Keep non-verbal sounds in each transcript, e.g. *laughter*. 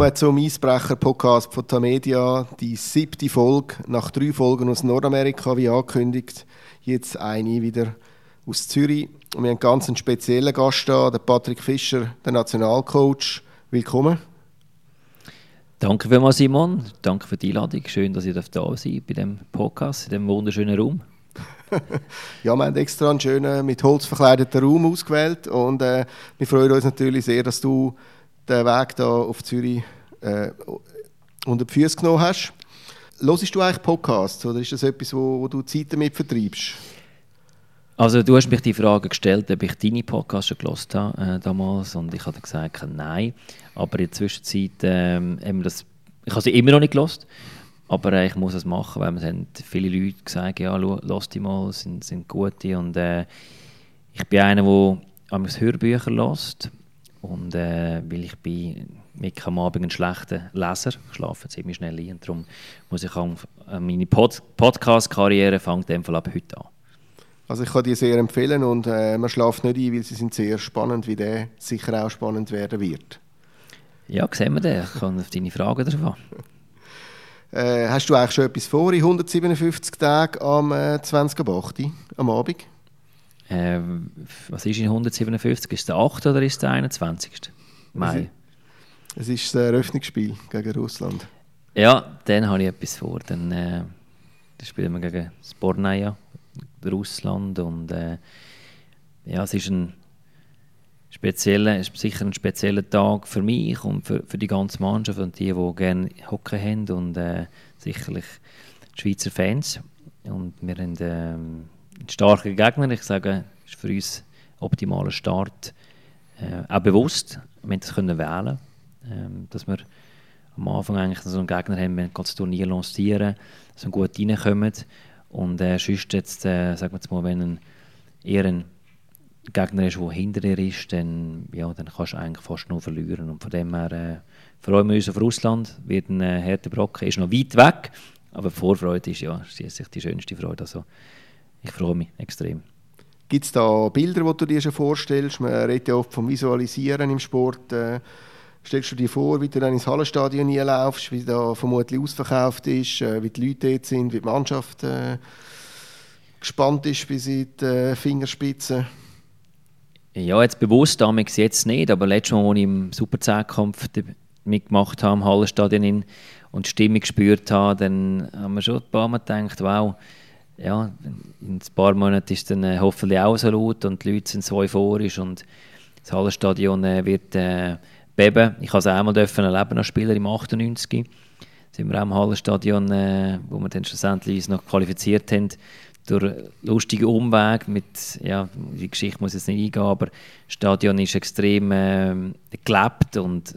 Willkommen zum Eisbrecher-Podcast von Tamedia, die siebte Folge, nach drei Folgen aus Nordamerika, wie angekündigt. Jetzt eine wieder aus Zürich. Und wir haben einen ganz speziellen Gast da, der Patrick Fischer, der Nationalcoach. Willkommen. Danke vielmals, Simon. Danke für die Einladung. Schön, dass ihr da sein bei diesem Podcast, in diesem wunderschönen Raum. *laughs* ja, wir haben extra einen schönen, mit Holz verkleideten Raum ausgewählt und äh, wir freuen uns natürlich sehr, dass du den Weg da auf Zürich äh, unter die Füße genommen hast. Hörst du eigentlich Podcasts oder ist das etwas, wo, wo du Zeit damit vertreibst? Also du hast mich die Frage gestellt, ob ich deine Podcasts schon gehört habe äh, damals und ich habe gesagt, nein. Aber in der Zwischenzeit ähm, haben wir das, ich habe sie immer noch nicht gehört, aber äh, ich muss es machen, weil es haben viele Leute gesagt, ja, lass die mal, sind, sind gute und äh, ich bin einer, der Hörbücher lässt und äh, weil ich bin mit am Abend ein schlechter Leser, ich schlafe ziemlich schnell ein und darum muss ich auch, äh, meine Pod Podcast-Karriere fängt in dem Fall ab heute an. Also ich kann die sehr empfehlen und äh, man schläft nicht ein, weil sie sind sehr spannend, wie der sicher auch spannend werden wird. Ja, sehen wir den. Ich kann auf deine Fragen davon. *laughs* äh, hast du eigentlich schon etwas vor in 157 Tagen am äh, 20.08. am Abend? Äh, was ist in 157? Ist es der 8. oder ist es der 21. Mai? Es ist das Eröffnungsspiel gegen Russland. Ja, dann habe ich etwas vor. Dann, äh, dann spielen wir gegen Spornaya, Russland. Und äh, ja, es ist ein spezieller, ist sicher ein spezieller Tag für mich und für, für die ganze Mannschaft und die, die gerne Hockey haben und äh, sicherlich die Schweizer Fans. Und wir haben einen starken Gegner. Ich sage, ist für uns ein optimaler Start. Äh, auch bewusst, wir das können wählen ähm, dass wir am Anfang eigentlich so einen Gegner haben, wenn wir das Turnier lancieren, dass wir gut reinkommen. Und äh, sonst jetzt, äh, sagen wir jetzt mal, wenn ein, eher ein Gegner ist, der hinter dir ist, dann, ja, dann kannst du eigentlich fast nur verlieren. Und von dem her äh, freuen wir uns auf Russland. Wird ein äh, harter Brocken, ist noch weit weg, aber Vorfreude ist ja schließlich die schönste Freude. Also, ich freue mich extrem. Gibt es da Bilder, die du dir schon vorstellst? Man redet ja oft vom Visualisieren im Sport. Äh, stellst du dir vor, wie du dann ins Hallenstadion laufst, wie da vermutlich ausverkauft ist, äh, wie die Leute dort sind, wie die Mannschaft äh, gespannt ist bis in die äh, Fingerspitzen? Ja, jetzt bewusst, damals jetzt nicht, aber letztes Mal, als ich im Super 10 mitgemacht habe, im Hallenstadion und die Stimmung gespürt habe, dann haben wir schon ein paar Mal gedacht, wow, ja, in ein paar Monaten ist dann äh, hoffentlich auch so laut und die Leute sind so euphorisch und das Hallenstadion äh, wird äh, beben. Ich habe es einmal dürfen erleben als Spieler im 98. sind wir auch im Hallenstadion, äh, wo wir dann schlussendlich uns noch qualifiziert haben, durch lustige Umweg mit, ja, die Geschichte muss ich jetzt nicht eingehen, aber das Stadion ist extrem äh, gelebt und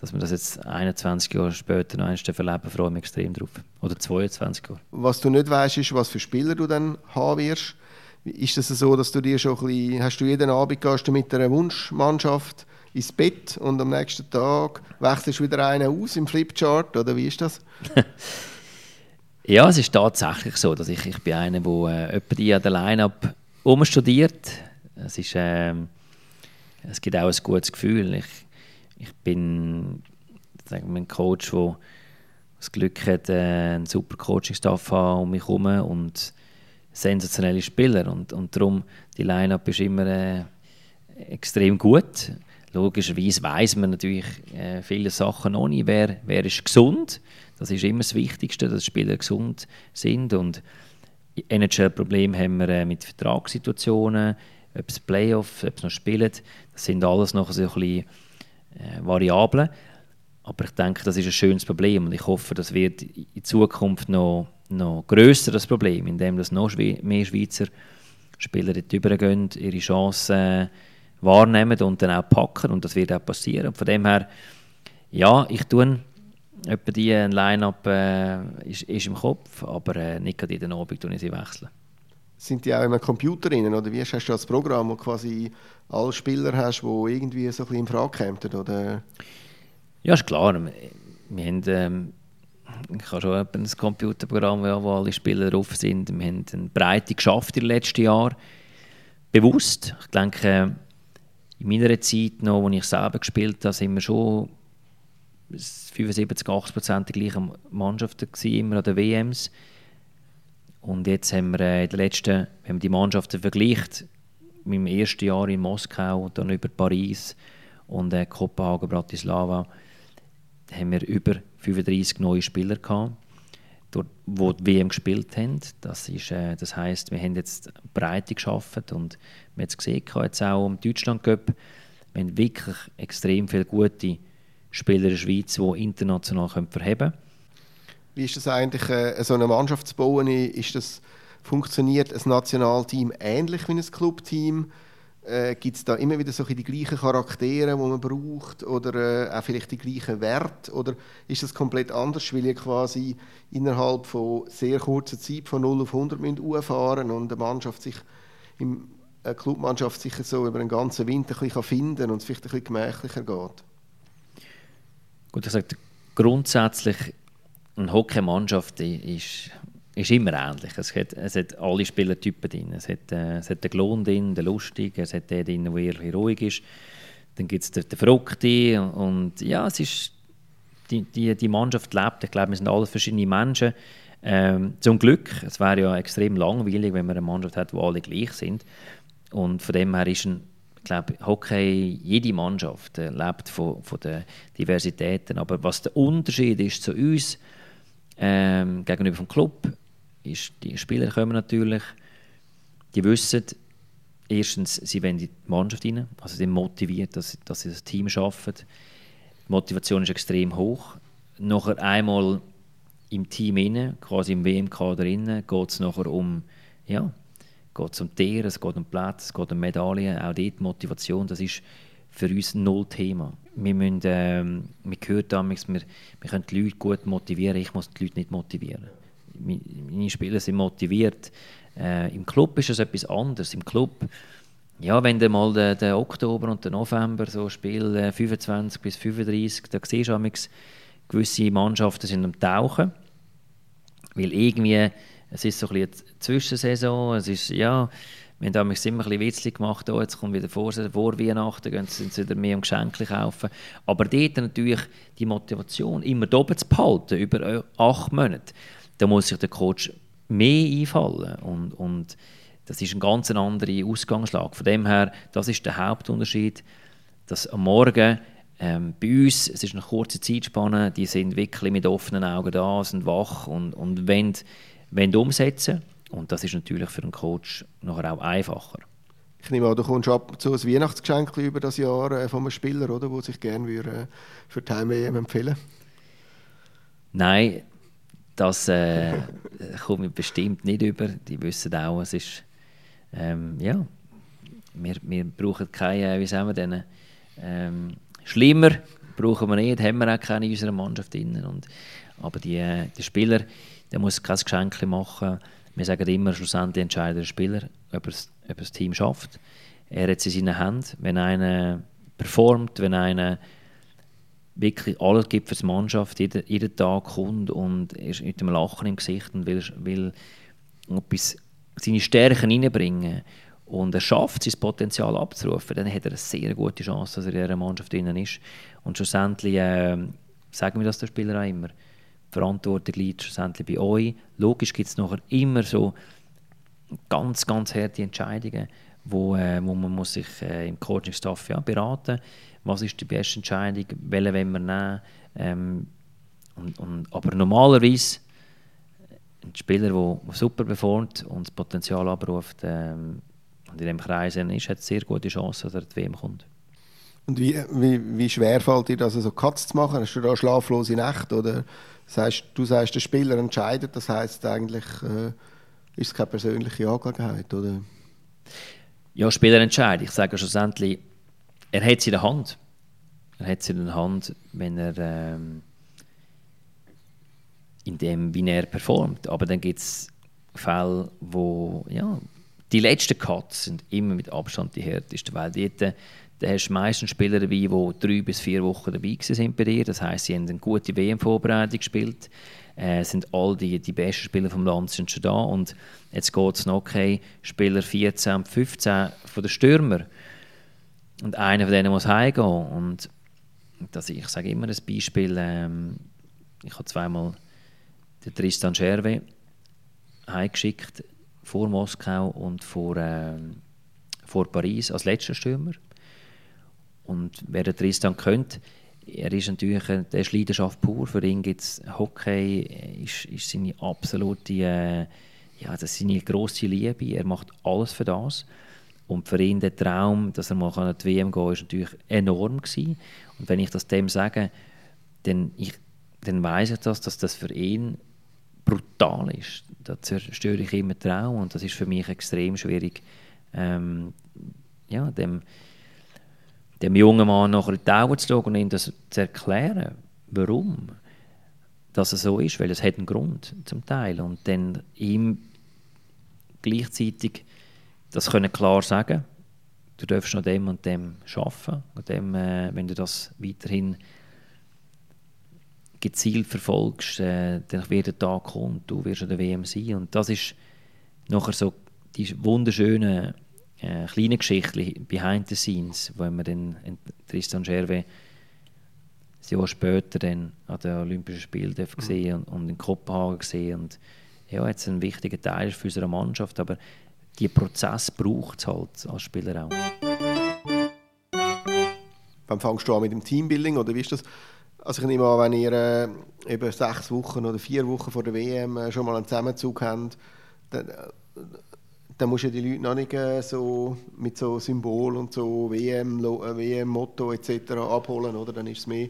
dass wir das jetzt 21 Jahre später noch einmal erleben, freue ich mich extrem drauf. Oder 22 Jahre. Was du nicht weißt, ist, was für Spieler du dann haben wirst. Ist es das so, dass du dir schon ein bisschen, hast du jeden Abend gehst du mit einer Wunschmannschaft ins Bett und am nächsten Tag wechselst du wieder einen aus im Flipchart, oder wie ist das? *laughs* ja, es ist tatsächlich so, dass ich, ich bin einer, der äh, die an der Line-Up umstudiert. Es ist, äh, es gibt auch ein gutes Gefühl. Ich, ich bin sagen wir, ein Coach, der das Glück hat, äh, einen super Coaching-Staff um mich herum und sensationelle Spieler. Und, und darum, die Line-Up ist immer äh, extrem gut. Logischerweise weiß man natürlich äh, viele Sachen noch nicht. Wer, wer ist gesund? Das ist immer das Wichtigste, dass Spieler gesund sind. Und NHL-Probleme haben wir äh, mit Vertragssituationen, ob es Playoff, ob es noch spielen. Das sind alles noch so ein bisschen äh, Variablen. Aber ich denke, das ist ein schönes Problem und ich hoffe, das wird in Zukunft noch, noch grösser, das Problem, indem das noch mehr Schweizer Spieler dort übergehen, ihre Chancen äh, wahrnehmen und dann auch packen und das wird auch passieren. Und von dem her, ja, ich tue etwa die Line-Up äh, ist, ist, im Kopf, aber äh, nicht gerade jeden Abend ich sie wechseln. Sind die auch im Computer drin, oder wie hast du das Programm, wo quasi alle Spieler hast, die irgendwie so ein bisschen in Frage kämen, oder? Ja, ist klar. Wir haben, ähm, ich habe schon ein Computerprogramm, wo alle Spieler drauf sind. Wir haben eine Breite geschafft in den letzten Jahren. Bewusst. Ich denke, in meiner Zeit noch, als ich selber gespielt habe, sind wir schon 75, 80 Prozent die gleichen Mannschaften gewesen, immer an den WMs. Und jetzt haben wir äh, in den letzten, wenn man die Mannschaften vergleicht, mit dem ersten Jahr in Moskau, dann über Paris und äh, Kopenhagen, Bratislava, haben wir über 35 neue Spieler gehabt, die die WM gespielt haben. Das, ist, äh, das heisst, wir haben jetzt Breite geschaffen und wir haben es gesehen, jetzt auch im Deutschland Cup, wir haben wirklich extrem viele gute Spieler in der Schweiz, die international können verheben können. Wie ist das eigentlich, äh, so eine Mannschaft zu bauen? Ist das, funktioniert ein Nationalteam ähnlich wie ein Clubteam? Äh, Gibt es da immer wieder so die gleichen Charaktere, die man braucht? Oder äh, auch vielleicht die gleichen Werte? Oder ist das komplett anders, weil ihr quasi innerhalb von sehr kurzer Zeit von 0 auf 100 müsst fahren und eine Mannschaft sich im eine Clubmannschaft sich so über den ganzen Winter ein bisschen finden kann und es vielleicht ein bisschen gemächlicher geht? Gut, ich sage, grundsätzlich eine Hockeymannschaft ist, ist immer ähnlich. Es hat, es hat alle Spielertypen drin. Es hat, äh, es hat den Klon drin, den Lustigen, es hat den drin, der eher ruhig ist. Dann gibt es den, den Verrückten. Und ja, es ist, die, die, die Mannschaft lebt. Ich glaube, wir sind alle verschiedene Menschen. Ähm, zum Glück, es wäre ja extrem langweilig, wenn man eine Mannschaft hat, wo alle gleich sind. Und von dem her ist ein, ich glaube, Hockey, jede Mannschaft äh, lebt von, von den Diversitäten. Aber was der Unterschied ist zu uns ähm, gegenüber dem Club, ist, die Spieler kommen natürlich, die wissen, erstens, sie wollen die Mannschaft rein, also sind motiviert, dass, dass sie das Team schaffen. Die Motivation ist extrem hoch. Nachher einmal im Team inne, quasi im WM-Kader inne, geht es nachher um, ja, geht um Tiere, es geht um Plätze, es geht um Medaillen, auch dort Motivation, das ist für uns null Thema. Wir, müssen, ähm, wir hören damals, wir, wir können die Leute gut motivieren, ich muss die Leute nicht motivieren. Meine Spieler sind motiviert. Äh, Im Club ist es etwas anderes. Im Club, ja, wenn du mal den, den Oktober und den November so Spiel äh, 25 bis 35, da siehst du gewisse Mannschaften sind am Tauchen, weil irgendwie es ist so ein bisschen eine Zwischensaison, es ist, ja, wir haben damals immer ein bisschen gemacht, oh, jetzt kommt wieder vor, vor Weihnachten, gehen sie wieder mehr um Geschenke kaufen. Aber dort natürlich die Motivation, immer oben zu behalten, über äh, acht Monate, da muss sich der Coach mehr einfallen und, und das ist eine ganz andere Ausgangslage. Von dem her, das ist der Hauptunterschied, dass am Morgen ähm, bei uns, es ist eine kurze Zeitspanne, die sind wirklich mit offenen Augen da, sind wach und, und wollen wollen umsetzen und das ist natürlich für einen Coach nachher auch einfacher. Ich nehme an, du kommst ab und zu ein Weihnachtsgeschenk über das Jahr äh, von einem Spieler, oder, der sich gerne würde, äh, für die Heim-EM empfehlen Nein, das äh, *laughs* kommt bestimmt nicht über. Die wissen auch, es ist, ähm, ja, wir, wir brauchen keine, äh, wie sagen wir denn, ähm, schlimmer brauchen wir nicht, haben wir auch keine in unserer Mannschaft drin. Und, aber die, äh, die Spieler, der muss kein Geschenk machen. Wir sagen immer, schlussendlich entscheidet der Spieler, ob er das Team schafft. Er hat es in seinen Händen. Wenn einer performt, wenn einer wirklich alles gibt für die Mannschaft, jeden, jeden Tag kommt und ist mit einem Lachen im Gesicht und will, will etwas, seine Stärken reinbringen und er schafft, sein Potenzial abzurufen, dann hat er eine sehr gute Chance, dass er in dieser Mannschaft drin ist. Und schlussendlich äh, sagen wir das der Spieler auch immer, Verantwortung liegt schlussendlich bei euch. Logisch gibt es nachher immer so ganz, ganz harte Entscheidungen, wo, äh, wo man muss sich äh, im Coaching-Staff ja, beraten was ist die beste Entscheidung, welche wollen wir nehmen. Ähm, und, und, aber normalerweise ein Spieler, der super performt und das Potenzial abruft ähm, und in dem Kreis ist, hat sehr gute Chance, dass er die WM kommt. Und wie, wie, wie schwer fällt dir das, so also Cuts zu machen? Hast du da schlaflose Nächte oder das heißt, du sagst, der Spieler entscheidet, das heißt eigentlich äh, ist es keine persönliche Angelegenheit, oder? Ja, Spieler entscheidet. Ich sage schlussendlich, er hat es in der Hand. Er hat es in der Hand, wenn er ähm, in dem, wie er performt. Aber dann gibt es Fälle, wo ja, die letzten Cuts sind immer mit Abstand die härtesten, weil dort dann hast du meistens Spieler dabei, die drei bis vier Wochen dabei sind bei dir. Das heisst, sie haben eine gute WM-Vorbereitung gespielt. Äh, sind all die, die besten Spieler vom Land sind schon da. Und jetzt geht es noch, okay, Spieler 14 und 15 von den Stürmer. Und einer von denen muss heimgehen. Und ich, ich sage immer ein Beispiel, ähm, ich habe zweimal den Tristan Scherwe heimgeschickt vor Moskau und vor, ähm, vor Paris als letzter Stürmer. Und wer den Tristan kennt, er ist natürlich der ist Leidenschaft pur. Für ihn gibt Hockey ist, ist seine absolute, äh, ja, das ist seine grosse Liebe. Er macht alles für das. Und für ihn der Traum, dass er mal an die WM gehen kann, ist natürlich enorm gewesen. Und wenn ich das dem sage, dann, dann weiß ich das, dass das für ihn brutal ist. Da zerstöre ich immer Traum und das ist für mich extrem schwierig, ähm, ja, dem, dem jungen Mann nachher in die Augen zu schauen und ihm das zu erklären, warum dass es so ist, weil es hat einen Grund zum Teil. Und dann ihm gleichzeitig das können klar sagen, du darfst an dem und dem arbeiten, an dem, äh, wenn du das weiterhin gezielt verfolgst, äh, dann wird der Tag kommen, du wirst an der WM sein. Und das ist nachher so die wunderschönen äh, kleine Geschichten behind the scenes, wo wir dann Tristan Scherwe ein Jahr später dann an den Olympischen Spielen mhm. gesehen und, und in Kopenhagen gesehen und ja, jetzt ein wichtiger Teil für unsere Mannschaft, aber die Prozess braucht es halt als Spieler auch. Wann fängst du an mit dem Teambuilding oder wie ist das? Also ich nehme an, wenn ihr äh, eben sechs Wochen oder vier Wochen vor der WM äh, schon mal einen Zusammenzug habt, dann, äh, dann musst du die Leute noch nicht äh, so mit so Symbol und so WM, äh, WM-Motto etc. abholen, oder? Dann ist es mehr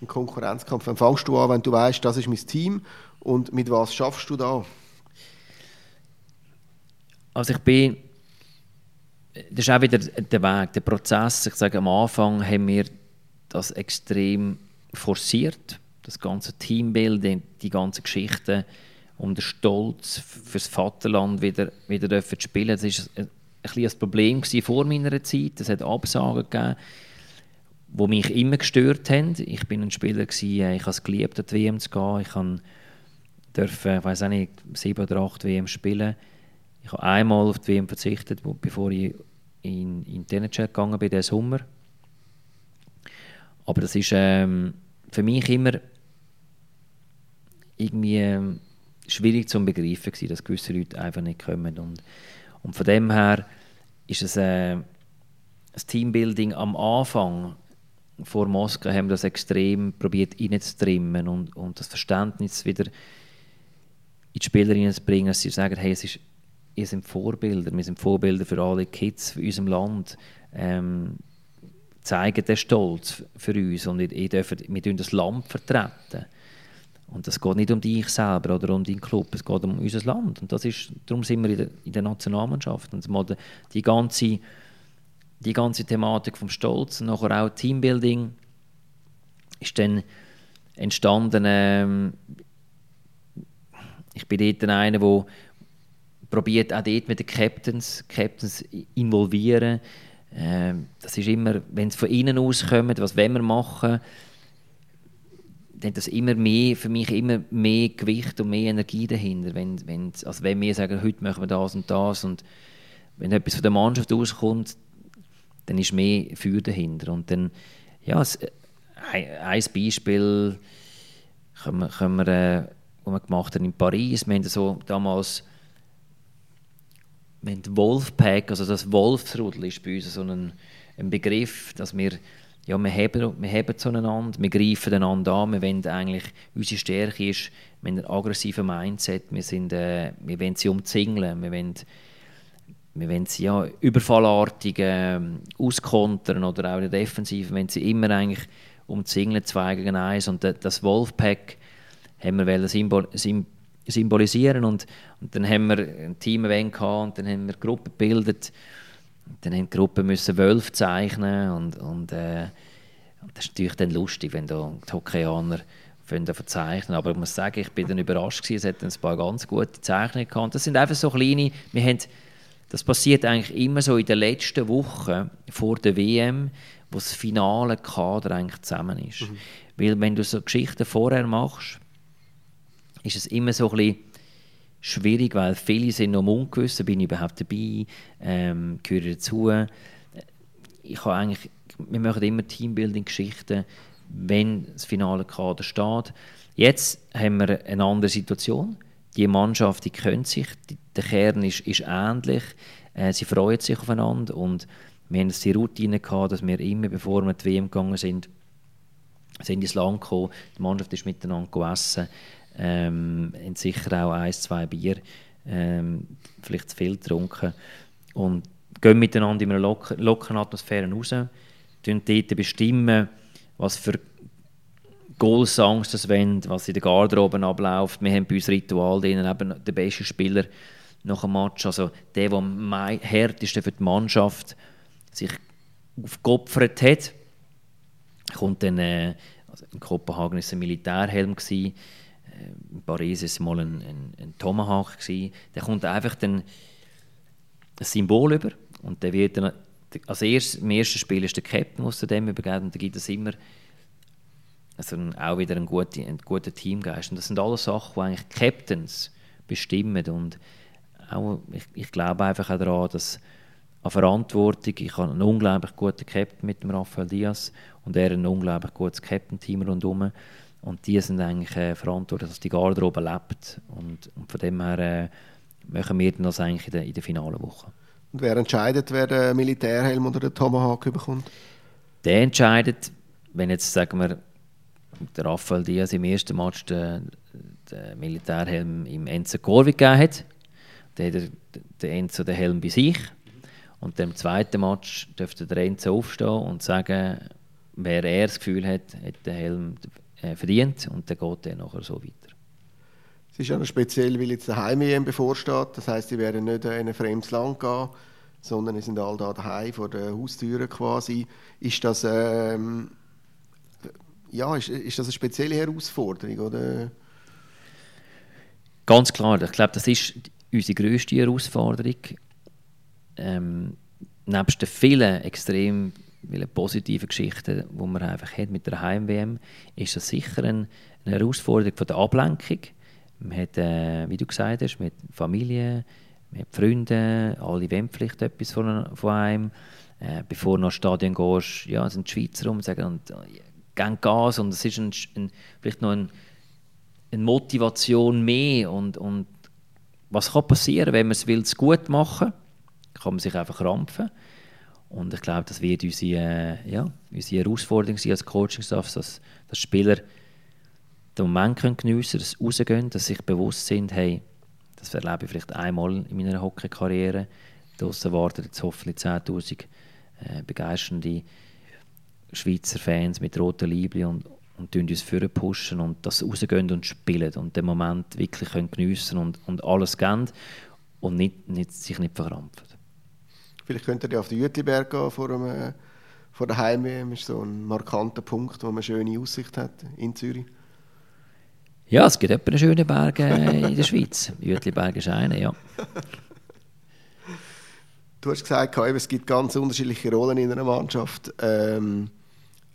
ein Konkurrenzkampf. Dann fängst du an, wenn du weißt, das ist mein Team und mit was schaffst du da? Also ich bin, das ist auch wieder der Weg, der Prozess. Ich sage, am Anfang haben wir das extrem forciert, das ganze Teambuilding, die ganze Geschichte um den Stolz fürs Vaterland wieder, wieder zu spielen. Das war ein, ein, ein Problem vor meiner Zeit. Es hat Absagen gegeben, die mich immer gestört haben. Ich bin ein Spieler, gewesen, ich habe es geliebt, an die WM zu gehen. Ich durfte, ich weiß nicht, sieben oder acht WM spielen. Ich habe einmal auf die WM verzichtet, bevor ich in, in den Chat gegangen bin, diesen Sommer. Aber das ist ähm, für mich immer irgendwie ähm, schwierig zu begreifen gewesen, dass gewisse Leute einfach nicht kommen. Und, und von dem her ist es äh, das Teambuilding am Anfang vor Moskau haben wir das extrem probiert reinzutrimmen und, und das Verständnis wieder in die Spieler zu bringen, dass sie sagen, hey, es ist ihr sind Vorbilder, wir sind Vorbilder für alle Kids für unserem Land. Ähm, zeigen den Stolz für uns und ihr, ihr dürft, wir dürfen das Land vertreten. Und es geht nicht um dich selber oder um deinen Club, es geht um unser Land. Und das ist, darum sind wir in der, in der Nationalmannschaft. Und mal die, ganze, die ganze Thematik vom Stolz und nachher auch Teambuilding ist dann entstanden. Ähm, ich bin dort einer, der probiert auch dort mit den Captains, Captains involvieren. Ähm, das ist immer, wenn es von innen aus kommt, was wollen wir machen, dann hat das immer mehr, für mich immer mehr Gewicht und mehr Energie dahinter. Wenn, wenn, also wenn wir sagen, heute machen wir das und das und wenn etwas von der Mannschaft auskommt, dann ist mehr Feuer dahinter. Und dann, ja, es, ein, Beispiel können wir, können wir, äh, was wir gemacht haben in Paris, wir haben so damals wir haben Wolfpack, also das Wolfsrudel ist bei uns so ein, ein Begriff, dass wir ja, wir haben, wir haben zueinander, wir greifen einander an, wir wollen eigentlich, unsere Stärke ist, wir haben ein aggressives Mindset, wir, sind, äh, wir wollen sie umzingeln, wir wollen, wir wollen sie ja, überfallartig äh, auskontern oder auch in der Defensive, wir wollen sie immer eigentlich umzingeln, zwei gegen eins und das Wolfpack haben wir symbol, symbol symbolisieren. Und, und dann haben wir ein Team gehabt und dann haben wir eine Gruppe gebildet. Dann haben die Gruppe müssen Wölfe zeichnen und, und, äh, und das ist natürlich dann lustig, wenn da die Hockeyaner verzeichnen. Aber ich muss sagen, ich bin dann überrascht gewesen, es hat ein paar ganz gute Zeichnungen gehabt. Das sind einfach so kleine, wir haben, das passiert eigentlich immer so in den letzten Wochen vor der WM, wo das finale Kader eigentlich zusammen ist. Mhm. Weil wenn du so Geschichten vorher machst, ist es immer so ein bisschen schwierig, weil viele sind noch ungewiss, bin ich überhaupt dabei, ähm, gehöre dazu. Ich habe eigentlich, wir machen immer Teambuilding-Geschichten, wenn das finale Kader steht. Jetzt haben wir eine andere Situation. Die Mannschaft die kennt sich, die, der Kern ist, ist ähnlich, äh, sie freuen sich aufeinander und wir haben die Routine gehabt, dass wir immer, bevor wir die WM gegangen sind, sind ins Land gekommen, die Mannschaft ist miteinander gegessen, ähm, sicher auch ein, zwei Bier, ähm, vielleicht zu viel getrunken. Und gehen miteinander in einer locker, lockeren Atmosphäre raus, bestimmen dort bestimmen, was für Goal-Songs das wollen, was in der Garderobe abläuft. Wir haben bei uns Ritual drin, eben der beste Spieler nach dem Match, also der, der am härtesten für die Mannschaft sich aufgeopfert hat, kommt dann, äh, also in Kopenhagen war es ein Militärhelm, gewesen, in Paris es mal ein, ein, ein Tomahawk, gewesen. der kommt einfach ein Symbol über und der wird dann, als erstes, im ersten Spiel ist der Captain, der dem übergeht und da gibt es immer also auch wieder ein guter, ein guter Teamgeist. Und das sind alles Sachen, die eigentlich Captains bestimmen. Und auch, ich, ich glaube einfach auch daran, dass an Verantwortung, ich habe einen unglaublich guten Captain mit dem Rafael Diaz und er ein unglaublich gutes Captain-Team rundherum und die sind eigentlich äh, verantwortlich, dass die Garderobe lebt und, und von dem her äh, machen wir das eigentlich in der, in der finalen Woche. Und wer entscheidet, wer den Militärhelm oder den Tomahawk bekommt? Der entscheidet, wenn jetzt, sagen wir, der Rafael Diaz im ersten Match den, den Militärhelm im Enzo Corvi gegeben hat, dann hat der Enzo den Helm bei sich. Und im zweiten Match dürfte der Enzo aufstehen und sagen, wer er das Gefühl hat, hat den Helm äh, verdient und dann geht er nachher so weiter. Es ist ja noch speziell, weil jetzt der Heim-EM bevorsteht. Das heißt, sie werden nicht in ein fremdes Land gehen, sondern sie sind alle da daheim vor der Haustüre quasi. Ist das, ähm, ja, ist, ist das eine spezielle Herausforderung? Oder? Ganz klar. Ich glaube, das ist unsere grösste Herausforderung. Ähm, nebst den vielen extrem vielen positiven Geschichten, die man einfach hat mit der Heim-WM, ist das sicher eine, eine Herausforderung von der Ablenkung. Man hat, äh, wie du gesagt hast, mit Familie, mit Freunden, alle wollen vielleicht etwas von, von einem. Äh, bevor du nach Stadion gehst, ja, sind die Schweizer rum sagen, und, äh, gehen Gas und es ist ein, ein, vielleicht noch ein, eine Motivation mehr und, und was kann passieren, wenn man es will, gut machen kann man sich einfach rampfen und ich glaube, das wird unsere, äh, ja, unsere Herausforderung sein als Coaching-Staff, dass, dass Spieler den Moment können geniessen können, dass sie rausgehen, dass sie sich bewusst sind, hey, das erlebe ich vielleicht einmal in meiner Hockey-Karriere, draussen warten jetzt hoffentlich 10'000 äh, begeisternde Schweizer Fans mit roten Liebli und, und uns pushen und das rausgehen und spielen und den Moment wirklich können geniessen und, und alles geben und nicht, nicht, sich nicht verkrampfen. Vielleicht könnt ihr ja auf den Jütliberg gehen vor, einem, vor der Heim Das ist so ein markanter Punkt, wo man eine schöne Aussicht hat in Zürich. Ja, es gibt etwa einen schönen Berg äh, in der Schweiz. *laughs* Jütliberg ist einer, ja. Du hast gesagt, es gibt ganz unterschiedliche Rollen in einer Mannschaft. Ähm,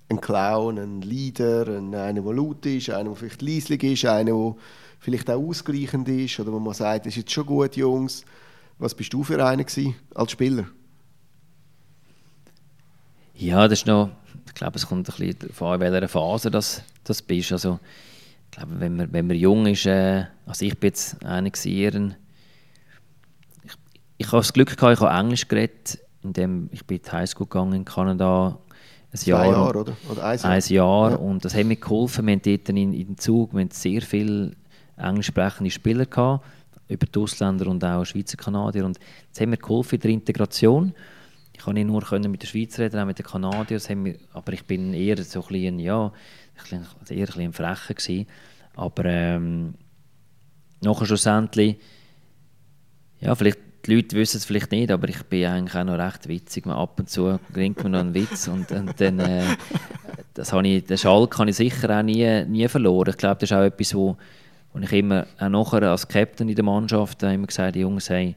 ein Clown, ein Leader, einer, der laut ist, einer, der vielleicht leislich ist, einer, der vielleicht auch ausgleichend ist oder wo man sagt, das ist jetzt schon gut, Jungs. Was bist du für einer als Spieler? Ja, das ist noch, ich glaube, es kommt ein bisschen davon in welcher Phase das, das bist. Also, ich glaube, wenn man, wenn man jung ist, äh, also ich bin jetzt einer gewesen, ich, ich habe das Glück gehabt, ich habe Englisch geredet, indem ich bin in die Highschool gegangen in Kanada, ein Jahr, Jahr oder? oder ein Jahr. Ein Jahr ja. und das hat mir geholfen. Wir hatten dort in, in den Zug wir hatten sehr viele englisch sprechende Spieler gehabt, über die Ausländer und auch Schweizer Kanadier und das hat mir geholfen in der Integration. Ich konnte nicht nur können mit den Schweizer reden, auch mit den Kanadiern, aber ich bin eher so ein bisschen, ja, eher ein Frecher gewesen. Aber ähm, nachher schlussendlich, ja, vielleicht die Leute wissen es vielleicht nicht, aber ich bin eigentlich auch noch recht witzig. Ab und zu bringt mir noch einen Witz und, und dann, äh, das habe ich, den Schalk habe ich sicher auch nie, nie verloren. Ich glaube, das ist auch etwas, wo, wo ich immer, auch nachher als Captain in der Mannschaft, immer gesagt, die Jungs, hey,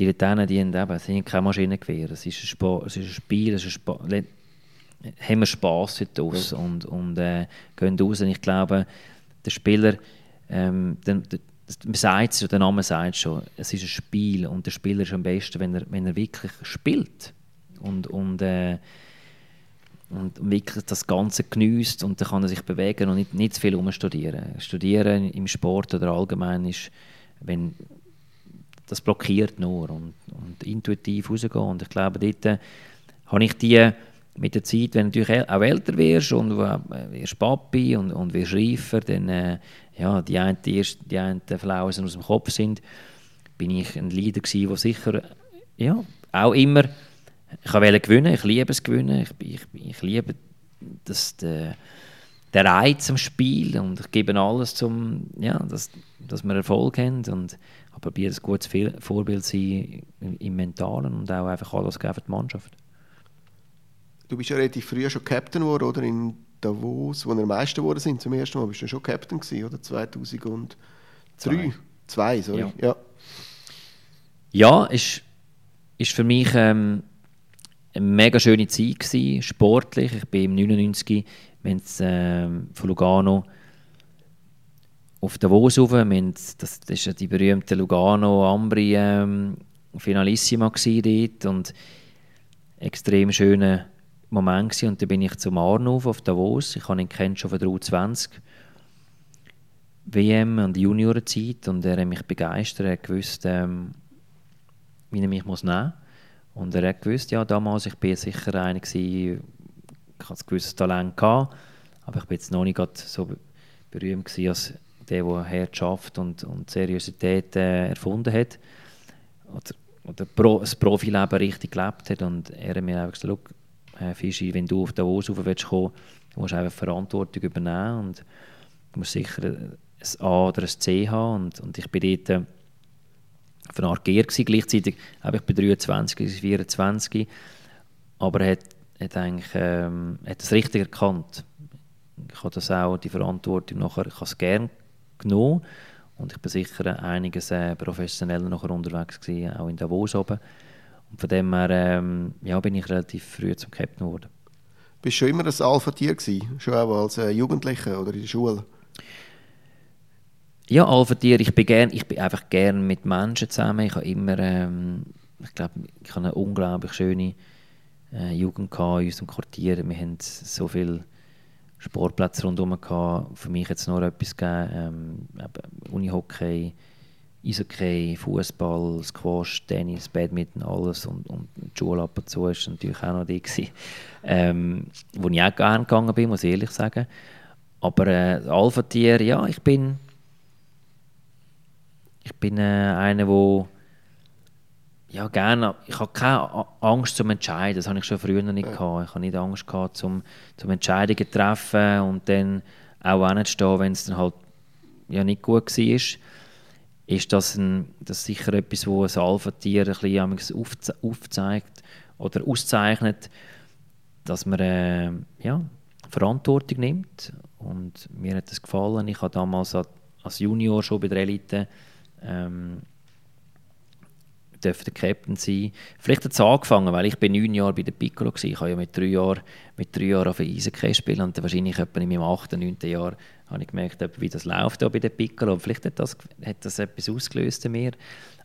die Veterinen, die haben eben, sind kein Maschinengewehr. Es ist ein, Sp es ist ein Spiel, es ist ein Sp haben wir Spass heute raus und, und äh, gehen raus. Und ich glaube, der Spieler, ähm, der, der, man sagt es, der Name sagt schon, es ist ein Spiel und der Spieler ist am besten, wenn er, wenn er wirklich spielt. Und, und äh, und wirklich das Ganze genießt und dann kann er sich bewegen und nicht, nicht zu viel umstudieren. Studieren im Sport oder allgemein ist, wenn das blockiert nur und, und intuitiv rausgehen. Und ich glaube, dort äh, habe ich die mit der Zeit, wenn du natürlich auch älter wirst und äh, wirst Papi und, und wirst reifer, dann äh, ja, die einen, die, die einen Flausen aus dem Kopf sind, bin ich ein Leader gewesen, der sicher ja, auch immer ich wollte gewinnen, ich liebe es gewinnen, ich, ich, ich liebe das, der, der Reiz am Spiel und ich gebe alles, zum, ja, dass, dass wir Erfolg haben und ich probiere ein gutes Vorbild sein im, Mentalen und auch einfach alles geben für die Mannschaft. Du bist ja relativ früh schon Captain geworden, oder? In Davos, wo wir am meisten geworden sind, zum ersten Mal bist du schon Captain gewesen, oder? 2003? Zwei, Zwei sorry. Ja, ja. ja ist, ist für mich... Ähm, eine mega schöne Zeit gewesen, sportlich. Ich bin im 99 wir haben, äh, von Lugano auf Davos rauf. Wir haben, das, das ist ja die berühmte Lugano-Ambri ähm, Finalissima dort und extrem schöner Moment gewesen. Und dann bin ich zum Arnulf auf Davos. Ich habe ihn kennt schon von der U20 WM und Juniorenzeit und er hat mich begeistert. Er gewusst, ähm, wie er mich muss nehmen muss. Und er hat gewusst, ja, damals, ich bin sicher einer gewesen, ich hatte ein gewisses Talent gehabt, aber ich bin jetzt noch nicht so berühmt gewesen, als der, der Herrschaft und, und Seriosität äh, erfunden hat. Oder, oder Pro, das Profileben richtig gelebt hat. Und er hat mir einfach gesagt, äh, Fischi, wenn du auf Davos rauf willst kommen, du musst einfach Verantwortung übernehmen und du musst sicher ein A oder ein C haben. Und, und ich bin dort äh, eine Art Gier. Gleichzeitig, ich bin 23, 24, aber er hat, hat eigentlich ähm, hat das richtig erkannt. Ich habe das auch, die Verantwortung nachher, ich habe es gerne genommen und ich bin sicher einiges äh, professioneller nachher unterwegs gewesen, auch in Davos oben. Und von dem her ähm, ja, bin ich relativ früh zum Captain geworden. Bist du schon immer ein Alpha-Tier gewesen? Schon auch als äh, Jugendlicher oder in der Schule? Ja, Alpha-Tier, ich bin gern, ich bin einfach gern mit Menschen zusammen. Ich habe immer, ähm, ich glaube, ich habe eine unglaublich schöne äh, Jugend in unserem Quartier. Wir haben so viele Sportplätze rundherum gehabt. Für mich jetzt noch etwas gegeben, ähm, Unihockey, Eishockey, Fußball, Squash, Tennis, Badminton, alles und, und die Schule ab und zu war natürlich auch noch die ähm, wo ich auch gerne gegangen bin, muss ich ehrlich sagen. Aber äh, Alpha-Tier, ja, ich bin ich bin äh, einer, der ja, gerne, ich habe keine Angst zum Entscheiden, das habe ich schon früher noch nicht ja. gehabt. Ich habe nicht Angst gehabt zum, zum Entscheidungen zu treffen und dann auch anzustehen, wenn es dann halt ja, nicht gut war. Ist das, ein, das sicher etwas, was ein Alpha-Tier ein bisschen aufze aufzeigt oder auszeichnet, dass man äh, ja, Verantwortung nimmt und mir hat das gefallen. Ich habe damals als Junior schon bei der Elite ähm, dürfte der Captain sein. Vielleicht hat es angefangen, weil ich bin neun Jahre bei der Piccolo war. Ich habe ja mit drei Jahren, mit drei Jahren auf Eishockey spielen und wahrscheinlich etwa in meinem achten, neunten Jahr habe ich gemerkt, wie das läuft bei der Piccolo. Und vielleicht hat das, hat das etwas ausgelöst in mir.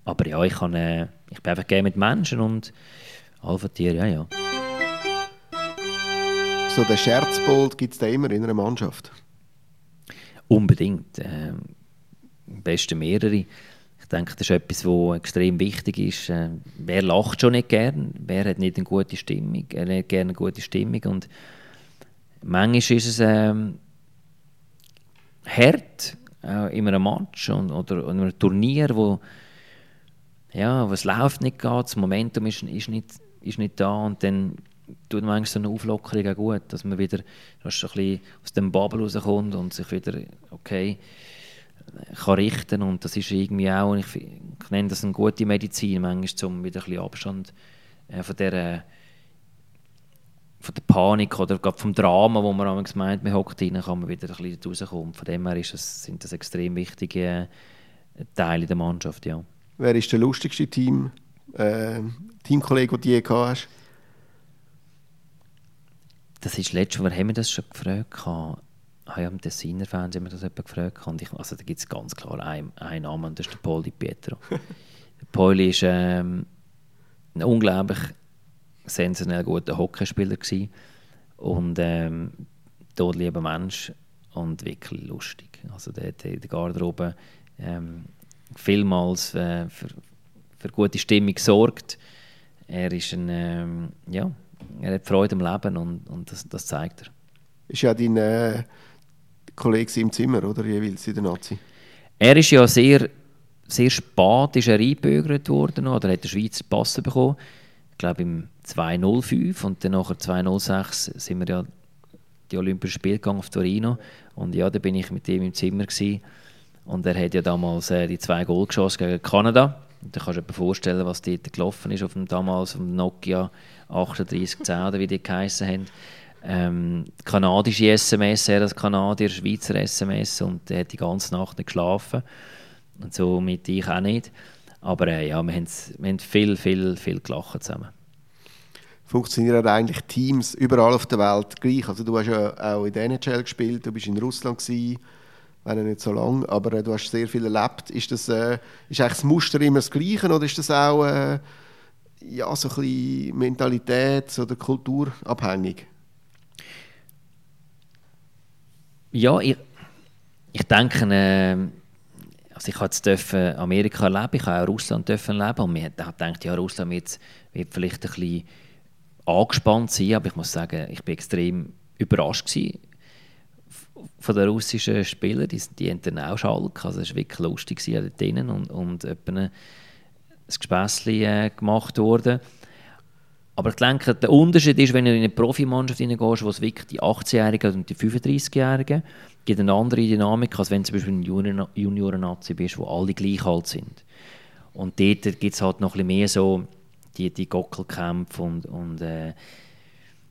Aber ja, ich, kann, äh, ich bin einfach gerne mit Menschen und Alpha-Tier, ja, ja. So der Scherzbold gibt es da immer in einer Mannschaft? Unbedingt. Ähm, am besten mehrere. Ich denke, das ist etwas, was extrem wichtig ist. Äh, wer lacht schon nicht gern? Wer hat nicht eine gute Stimmung? Er hat gerne eine gute Stimmung. Und manchmal ist es ähm, hart, äh, in einem Match und, oder in einem Turnier, wo ja, was läuft nicht geht, das Momentum ist, ist, nicht, ist nicht da und dann tut manchmal so eine Auflockerung auch gut, dass man wieder dass ein bisschen aus dem Bubble rauskommt und sich wieder, okay, kann richten und das ist irgendwie auch, ich, ich nenne das eine gute Medizin, manchmal um wieder ein bisschen Abstand äh, von der von der Panik oder gerade vom Drama, wo man manchmal meint, man hockt rein, kann man wieder ein bisschen rauskommen. Von dem her ist das, sind das extrem wichtige Teile der Mannschaft, ja. Wer ist der lustigste Team, äh, Teamkollege, den du je gehabt hast? Das ist letztes Mal, haben wir das schon gefragt habe ja im Tessiner Fernsehen mir das jemand gefragt. Und ich, also da gibt es ganz klar einen, einen Namen, und das ist der Paul Di Pietro. der *laughs* Paul war ähm, ein unglaublich sensationell guter Hockeyspieler gewesen, und ähm, dort lieber Mensch und wirklich lustig. Also der hat in der Garderobe ähm, vielmals äh, für, für gute Stimmung gesorgt. Er ist ein, ähm, ja, er hat Freude am Leben und, und das, das zeigt er. Ist ja dein äh, Kollege im Zimmer, oder jeweils in der Nazi? Er ist ja sehr, sehr spät ist er eingebürgert worden, oder hat den Schweizer Pass bekommen. Ich glaube im 205 und dann nachher 206 sind wir ja die Olympischen Spiele gegangen auf Torino und ja, da bin ich mit ihm im Zimmer gewesen. und er hat ja damals äh, die zwei Goal geschossen gegen Kanada. Und da kannst du dir vorstellen, was dort gelaufen ist auf dem damals auf dem Nokia 3810 oder wie die geheißen haben. Ähm, kanadische SMS, er als Kanadier, Schweizer SMS und er hat die ganze Nacht nicht geschlafen und so mit ich auch nicht. Aber äh, ja, wir haben, wir haben viel, viel, viel gelacht zusammen. Funktionieren eigentlich Teams überall auf der Welt gleich? Also du hast ja auch in der NHL gespielt, du bist in Russland gewesen, wenn nicht so lange, aber äh, du hast sehr viel erlebt. Ist das äh, ist eigentlich das Muster immer das Gleiche oder ist das auch äh, ja, so ein bisschen Mentalitäts- oder Kulturabhängig? Ja, ich, ich denke, äh, also ich durfte Amerika erleben, ich habe auch Russland dürfen leben. Und mir hat gedacht, ja, Russland wird, wird vielleicht ein bisschen angespannt sein, aber ich muss sagen, ich bin extrem überrascht von den russischen Spielern, die, die haben dann auch Schalk, also es war wirklich lustig dort drinnen. Und, und ein Gespässchen äh, gemacht worden. Aber ich denke, der Unterschied ist, wenn du in eine Profimannschaft hineingehst, wo es wirklich die 18-Jährigen und die 35-Jährigen gibt eine andere Dynamik, als wenn du zum Beispiel ein Junior-Nazi bist, wo alle gleich alt sind. Und dort gibt es halt noch ein bisschen mehr so die, die Gockelkämpfe und, und äh,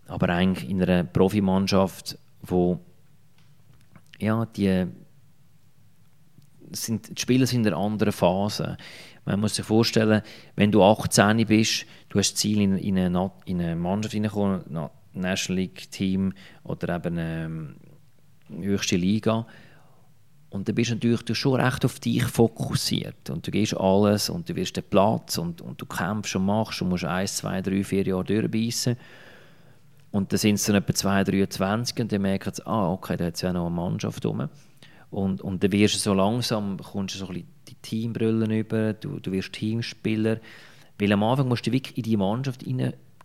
aber eigentlich in einer Profimannschaft, wo ja, die, sind, die Spieler sind in einer anderen Phase. Man muss sich vorstellen, wenn du 18 bist, du hast Ziel, in, in, eine, in eine Mannschaft hineinzukommen, ein National League Team oder eben eine ähm, höchste Liga. Und dann bist du natürlich schon recht auf dich fokussiert. Und du gehst alles und du wirst den Platz und, und du kämpfst und machst und musst eins, zwei, drei, vier Jahre durchbeissen. Und dann sind es dann etwa 2, 23 und dann merken sie, ah, okay, da hat es ja noch eine Mannschaft rum. Und, und dann wirst du so langsam, kommst du so ein bisschen die Teambrüllen über, du, du wirst Teamspieler. Weil am Anfang musst du wirklich in die Mannschaft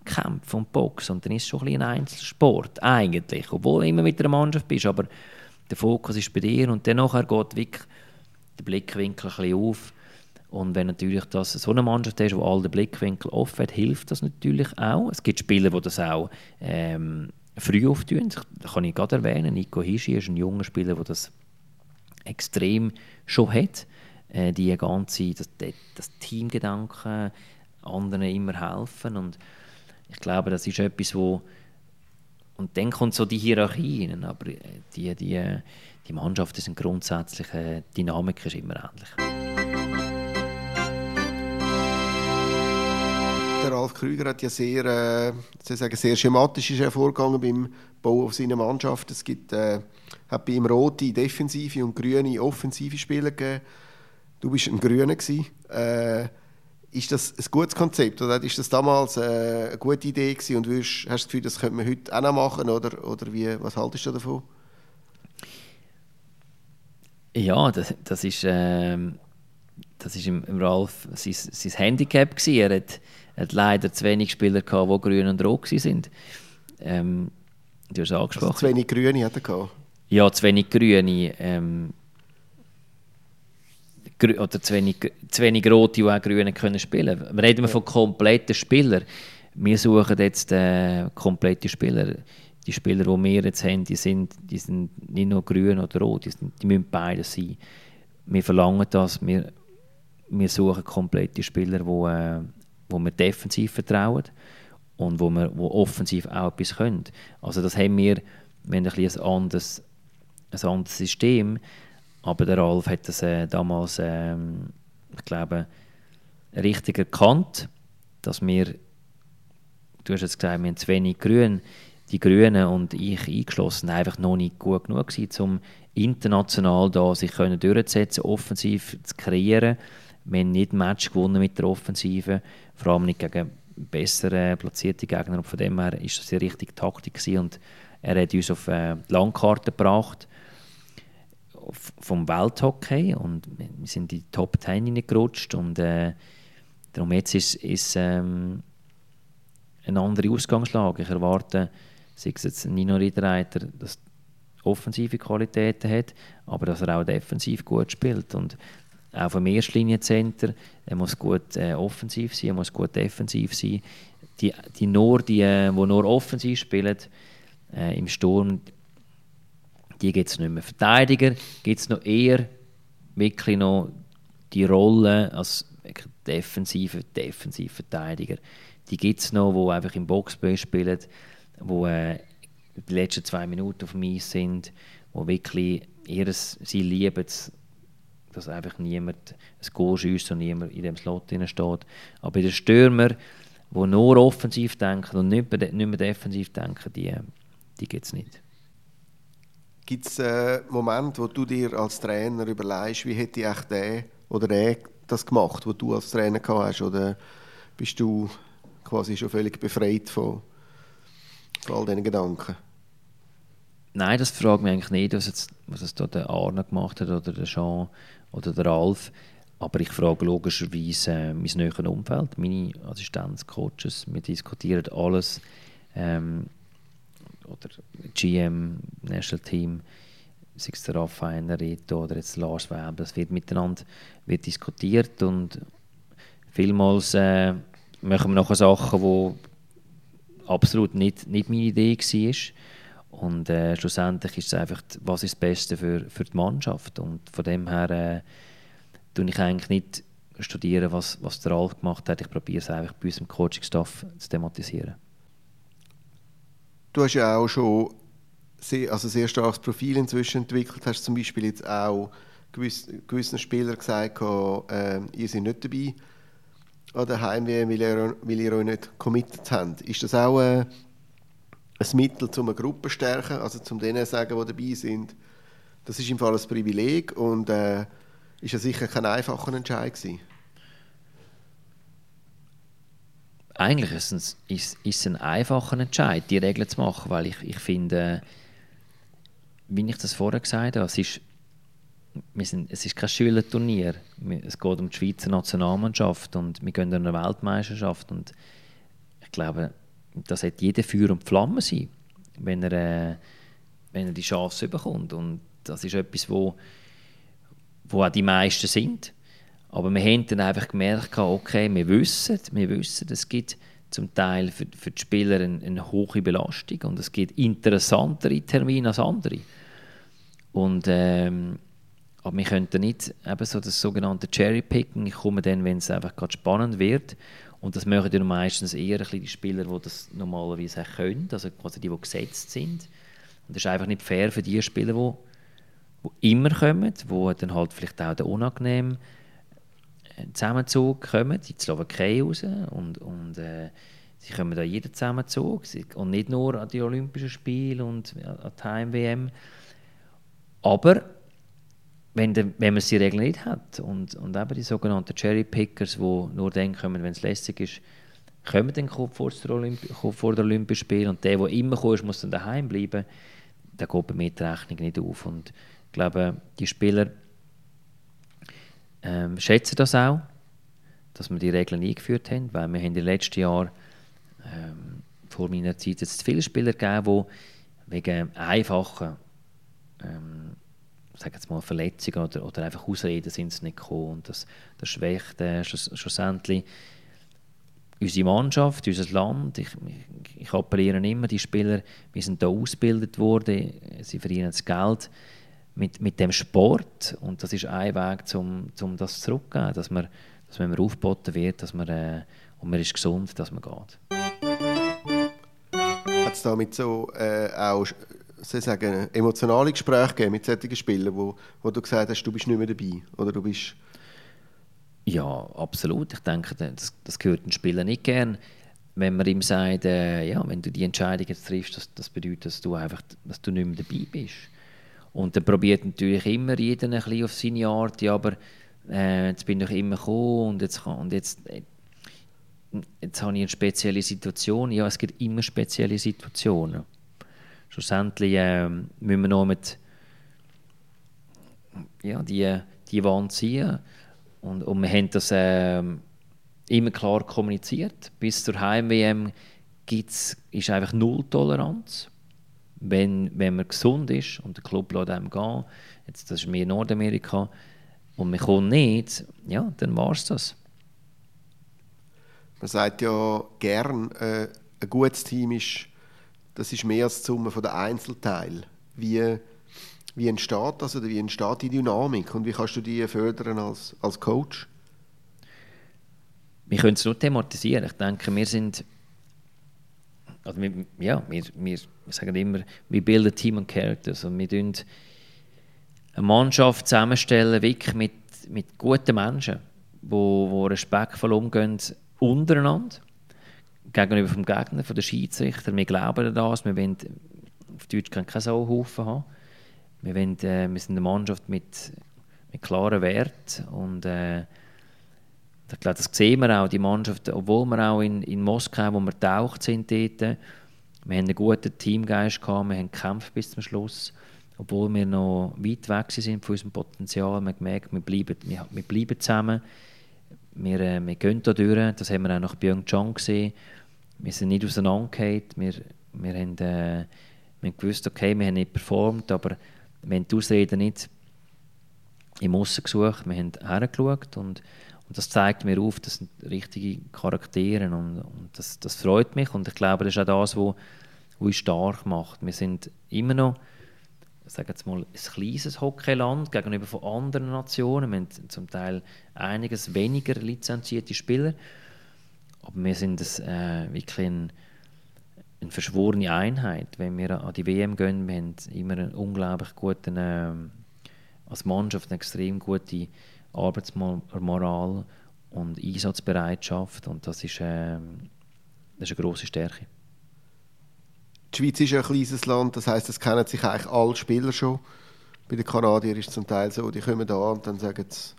kämpfen und boxen. Und dann ist es schon ein, ein Einzelsport, eigentlich. Obwohl du immer mit einer Mannschaft bist, aber der Fokus ist bei dir. Und dann geht wirklich der Blickwinkel ein bisschen auf. Und wenn natürlich das so eine Mannschaft ist, wo all den Blickwinkel offen hat, hilft das natürlich auch. Es gibt Spieler, die das auch ähm, früh auftun. Das kann ich gerade erwähnen. Nico Hischi ist ein junger Spieler, der das extrem schon hat. Äh, die ganze, das, das Teamgedanke, anderen immer helfen. Und ich glaube, das ist etwas, wo und dann kommt so die Hierarchie rein, aber äh, die, die, die Mannschaften sind grundsätzlich, die Dynamik ist immer ähnlich. der Ralf Krüger hat ja sehr, äh, sehr schematisch ist vorgegangen beim Bau auf seiner Mannschaft. Es gibt, äh, hat bei ihm rote defensive und grüne offensive Spieler gegeben. Du bist ein Grüner Äh, ist das ein gutes Konzept oder ist das damals äh, eine gute Idee gewesen und würdest, hast du das Gefühl, das könnte man heute auch noch machen oder, oder wie, was haltest du davon? Ja, das, das ist, äh, das ist im, im Ralf sein, sein Handicap gewesen. Er hat hat leider zu wenig Spieler gehabt, die grün und rot sind. Ähm, du hast es angesprochen. Also zu wenig Grüne hat er gehabt? Ja, zu wenig Grüne. Ähm, oder zu wenig, zu wenig Rote, die auch Grüne können spielen können. Wir reden ja. von kompletten Spielern. Wir suchen jetzt äh, komplette Spieler. Die Spieler, die wir jetzt haben, die sind, die sind nicht nur grün oder rot, die, sind, die müssen beide sein. Wir verlangen das. Wir, wir suchen komplette Spieler, die, äh, wo wir defensiv vertrauen und wo wir wo offensiv auch etwas können. Also das haben wir, wir ein, ein, anderes, ein anderes System, aber der Ralf hat das äh, damals, äh, ich glaube, richtig erkannt, dass wir, du hast jetzt gesagt, wir haben zu wenig Grün, die Grünen und ich eingeschlossen, einfach noch nicht gut genug gewesen, um international da sich können durchzusetzen, offensiv zu kreieren. Wir haben nicht Match gewonnen mit der Offensive vor allem nicht gegen besser platzierte Gegner. Und von dem her ist das die richtige Taktik und er hat uns auf äh, die Landkarte gebracht vom Welthockey und wir sind in die Top 10 hineingerutscht und äh, darum jetzt ist, ist ähm, eine andere Ausgangslage. Ich erwarte, sei es jetzt Nino Riederreiter, dass offensive Qualitäten hat, aber dass er auch defensiv gut spielt und auch vom Erstlinienzenter, er muss gut äh, offensiv sein, er muss gut defensiv sein. Die, die nur, die, äh, die nur offensiv spielen, äh, im Sturm, die gibt es nicht mehr. Verteidiger gibt es noch eher wirklich noch die Rolle als defensive Defensivverteidiger. Die gibt es noch, die einfach im Boxplay spielen, die äh, die letzten zwei Minuten auf dem Eis sind, die wirklich ihres, sie lieben es, dass einfach niemand ein Goal schießt und niemand in dem Slot steht. Aber bei den Stürmer, die nur offensiv denken und nicht mehr, nicht mehr defensiv denken, die, die gibt es nicht. Gibt es äh, Momente, wo du dir als Trainer überlegst, wie hätte ich der oder er das gemacht, was du als Trainer gehabt hast? Oder bist du quasi schon völlig befreit von, von all diesen Gedanken? Nein, das fragt mich eigentlich nicht, was jetzt, was jetzt der Arne gemacht hat oder der Jean oder der Ralf. Aber ich frage logischerweise äh, mein näheres Umfeld, meine Assistenz, Coaches. Wir diskutieren alles. Ähm, oder GM, National Team, sei es der Raphael Nerito oder jetzt Lars Weber, das wird miteinander wird diskutiert und vielmals äh, machen wir nachher Sachen, die absolut nicht, nicht meine Idee war. Und äh, schlussendlich ist es einfach, was ist das Beste für, für die Mannschaft. Und von dem her äh, tue ich eigentlich nicht studieren, was, was der Ralf gemacht hat. Ich probiere es einfach bei unserem Coaching-Staff zu thematisieren. Du hast ja auch schon sehr, also sehr starkes Profil inzwischen entwickelt. Hast zum Beispiel jetzt auch gewiss, gewissen Spielern gesagt, äh, ihr seid nicht dabei an der Heim-WM, weil ihr, weil ihr euch nicht committed habt. Ist das auch äh, ein Mittel, um eine Gruppe zu stärken, also zum denen zu sagen, die dabei sind, das ist im Fall ein Privileg und äh, ist ja sicher kein einfacher Entscheid gewesen. eigentlich ist es, ist ein einfacher Entscheid, die Regeln zu machen, weil ich, ich finde, wie ich das vorher gesagt habe, es ist, wir sind, es ist kein Schülerturnier. Es geht um die Schweizer Nationalmannschaft und wir gehen an eine Weltmeisterschaft und ich glaube, das hat jeder Feuer und Flamme sein, wenn er, äh, wenn er die Chance bekommt und das ist etwas, wo, wo auch die meisten sind aber wir haben dann einfach gemerkt, okay, wir wissen, wir wissen, es gibt zum Teil für, für die Spieler eine, eine hohe Belastung und es gibt interessantere Termine als andere. Und, ähm, aber wir könnten nicht eben so das sogenannte Cherry-Picking, ich komme dann, wenn es einfach gerade spannend wird. Und das machen ja meistens eher die Spieler, die das normalerweise können, also quasi die, die gesetzt sind. Und das ist einfach nicht fair für die Spieler, die, die immer kommen, die dann halt vielleicht auch der unangenehm Zusammenzug kommen, in die Slowakei raus und, und äh, sie kommen da jeden Zusammenzug und nicht nur an die Olympischen Spiele und an die Heim-WM. Aber wenn, de, wenn man die Regeln nicht hat. Und, und eben die sogenannten Cherry-Pickers, die nur dann kommen, wenn es lässig ist, kommen dann vor der, Olymp vor der Olympischen Spiele. Und der, der immer kommt, muss dann daheim bleiben, dann geht bei mir die Rechnung nicht auf. Und ich glaube, die Spieler ähm, schätze das auch, dass wir die Regeln eingeführt haben, weil wir haben in den letzten Jahren ähm, vor meiner Zeit jetzt viele Spieler gegeben, die wegen einfachen ähm, sag jetzt mal Verletzungen oder, oder einfach Ausreden sind sie nicht gekommen und das, das schwächt äh, schlussendlich unsere Mannschaft, unser Land. Ich, ich, ich appelliere immer, die Spieler, wir sind da ausgebildet worden, sie verdienen das Geld mit, mit dem Sport und das ist ein Weg, um, um das zurückzugeben, dass man, dass man aufgeboten wird, dass man, äh, und man ist gesund, dass man geht. Hat es damit so äh, auch soll sagen, emotionale Gespräche gegeben mit solchen Spielern, wo, wo du gesagt hast, du bist nicht mehr dabei oder du bist ja, absolut. Ich denke, das, das gehört den Spielern nicht gern, wenn man ihm sagt, äh, ja, wenn du die Entscheidung jetzt triffst, das, das bedeutet, dass du einfach, dass du nicht mehr dabei bist. Und dann probiert natürlich immer jeder ein bisschen auf seine Art, ja, aber äh, jetzt bin ich immer gekommen und jetzt, und jetzt äh, jetzt habe ich eine spezielle Situation. Ja, es gibt immer spezielle Situationen. Schlussendlich äh, müssen wir noch mit ja, die, die Wand ziehen. Und, und wir haben das äh, immer klar kommuniziert. Bis zur Heim-WM ist einfach null Toleranz. Wenn, wenn man gesund ist und der Club lässt einem gehen, jetzt, das ist mehr Nordamerika, und man kommt nicht, ja, dann war es das. Man sagt ja gern, äh, ein gutes Team ist, das ist mehr als die Summe der Einzelteile. Wie, wie entsteht das oder wie entsteht die Dynamik und wie kannst du die fördern als, als Coach? Wir können es nur thematisieren. Ich denke, wir sind also wir, ja, wir, wir sagen immer, wir bilden Team und Characters und wir tun eine Mannschaft zusammenstellen, wirklich mit, mit guten Menschen, die wo, wo respektvoll umgehen untereinander, gegenüber vom Gegner, von den Schiedsrichter. Wir glauben an das, wir wollen auf Deutsch keinen Sauhaufen haben. Wir, wollen, äh, wir sind eine Mannschaft mit, mit klaren Werten und äh, ich glaube, das sehen wir auch, die Mannschaft, obwohl wir auch in, in Moskau, wo wir getaucht sind dort, wir haben einen guten Teamgeist gehabt, wir haben gekämpft bis zum Schluss. Obwohl wir noch weit weg sind von unserem Potenzial, haben wir gemerkt, wir bleiben, wir, wir bleiben zusammen, wir, äh, wir gehen da durch, das haben wir auch nach Pyeongchang gesehen, wir sind nicht auseinandergefallen, wir, wir, haben, äh, wir haben gewusst, okay, wir haben nicht performt, aber wir haben die Ausreden nicht im Aussen gesucht, wir haben hergeschaut und, und das zeigt mir auf, das sind richtige Charaktere und, und das, das freut mich und ich glaube, das ist auch das, was uns stark macht. Wir sind immer noch sagen jetzt mal, ein kleines Hockeyland gegenüber von anderen Nationen. Wir haben zum Teil einiges weniger lizenzierte Spieler, aber wir sind das, äh, wirklich ein, eine verschworene Einheit. Wenn wir an die WM gehen, wir haben immer einen unglaublich guten, äh, als Mannschaft eine extrem gute Arbeitsmoral und Einsatzbereitschaft und das ist, äh, das ist eine grosse Stärke. Die Schweiz ist ein kleines Land, das heißt, es kennen sich eigentlich alle Spieler schon. Bei den Kanadiern ist es zum Teil so, die kommen da und dann sagen sie